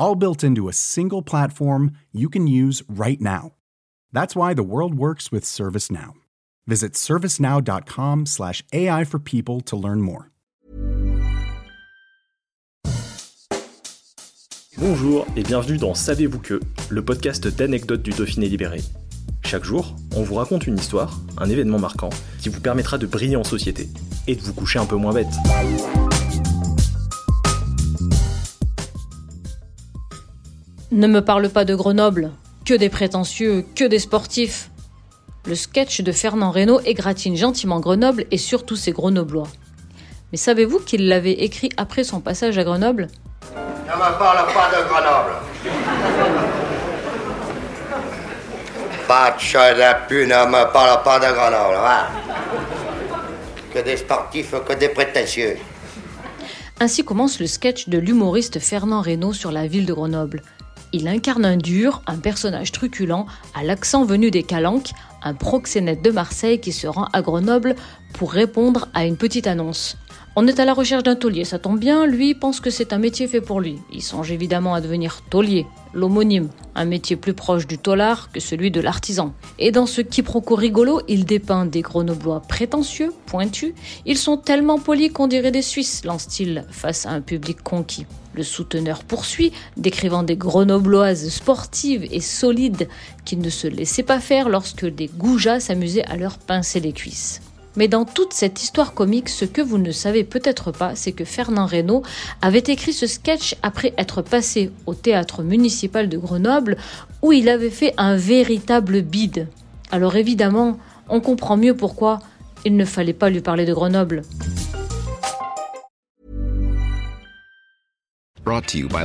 all built into a single platform you can use right now. That's why the world works with ServiceNow. Visit servicenow.com/slash AI for people to learn more. Bonjour et bienvenue dans Savez-vous que, le podcast d'anecdotes du Dauphiné libéré. Chaque jour, on vous raconte une histoire, un événement marquant, qui vous permettra de briller en société et de vous coucher un peu moins bête. Ne me parle pas de Grenoble, que des prétentieux, que des sportifs. Le sketch de Fernand Reynaud égratigne gentiment Grenoble et surtout ses Grenoblois. Mais savez-vous qu'il l'avait écrit après son passage à Grenoble? Ne me parle pas de Grenoble. Pas de chat de pu, ne me parle pas de Grenoble. hein. Que des sportifs, que des prétentieux. Ainsi commence le sketch de l'humoriste Fernand Reynaud sur la ville de Grenoble. Il incarne un dur, un personnage truculent, à l'accent venu des Calanques, un proxénète de Marseille qui se rend à Grenoble pour répondre à une petite annonce. On est à la recherche d'un taulier, ça tombe bien, lui pense que c'est un métier fait pour lui. Il songe évidemment à devenir taulier, l'homonyme, un métier plus proche du tolard que celui de l'artisan. Et dans ce quiproquo rigolo, il dépeint des grenoblois prétentieux, pointus. Ils sont tellement polis qu'on dirait des Suisses, lance-t-il face à un public conquis. Le souteneur poursuit, décrivant des grenobloises sportives et solides qui ne se laissaient pas faire lorsque des goujats s'amusaient à leur pincer les cuisses. Mais dans toute cette histoire comique, ce que vous ne savez peut-être pas, c'est que Fernand Reynaud avait écrit ce sketch après être passé au théâtre municipal de Grenoble, où il avait fait un véritable bide. Alors évidemment, on comprend mieux pourquoi il ne fallait pas lui parler de Grenoble. Brought to you by.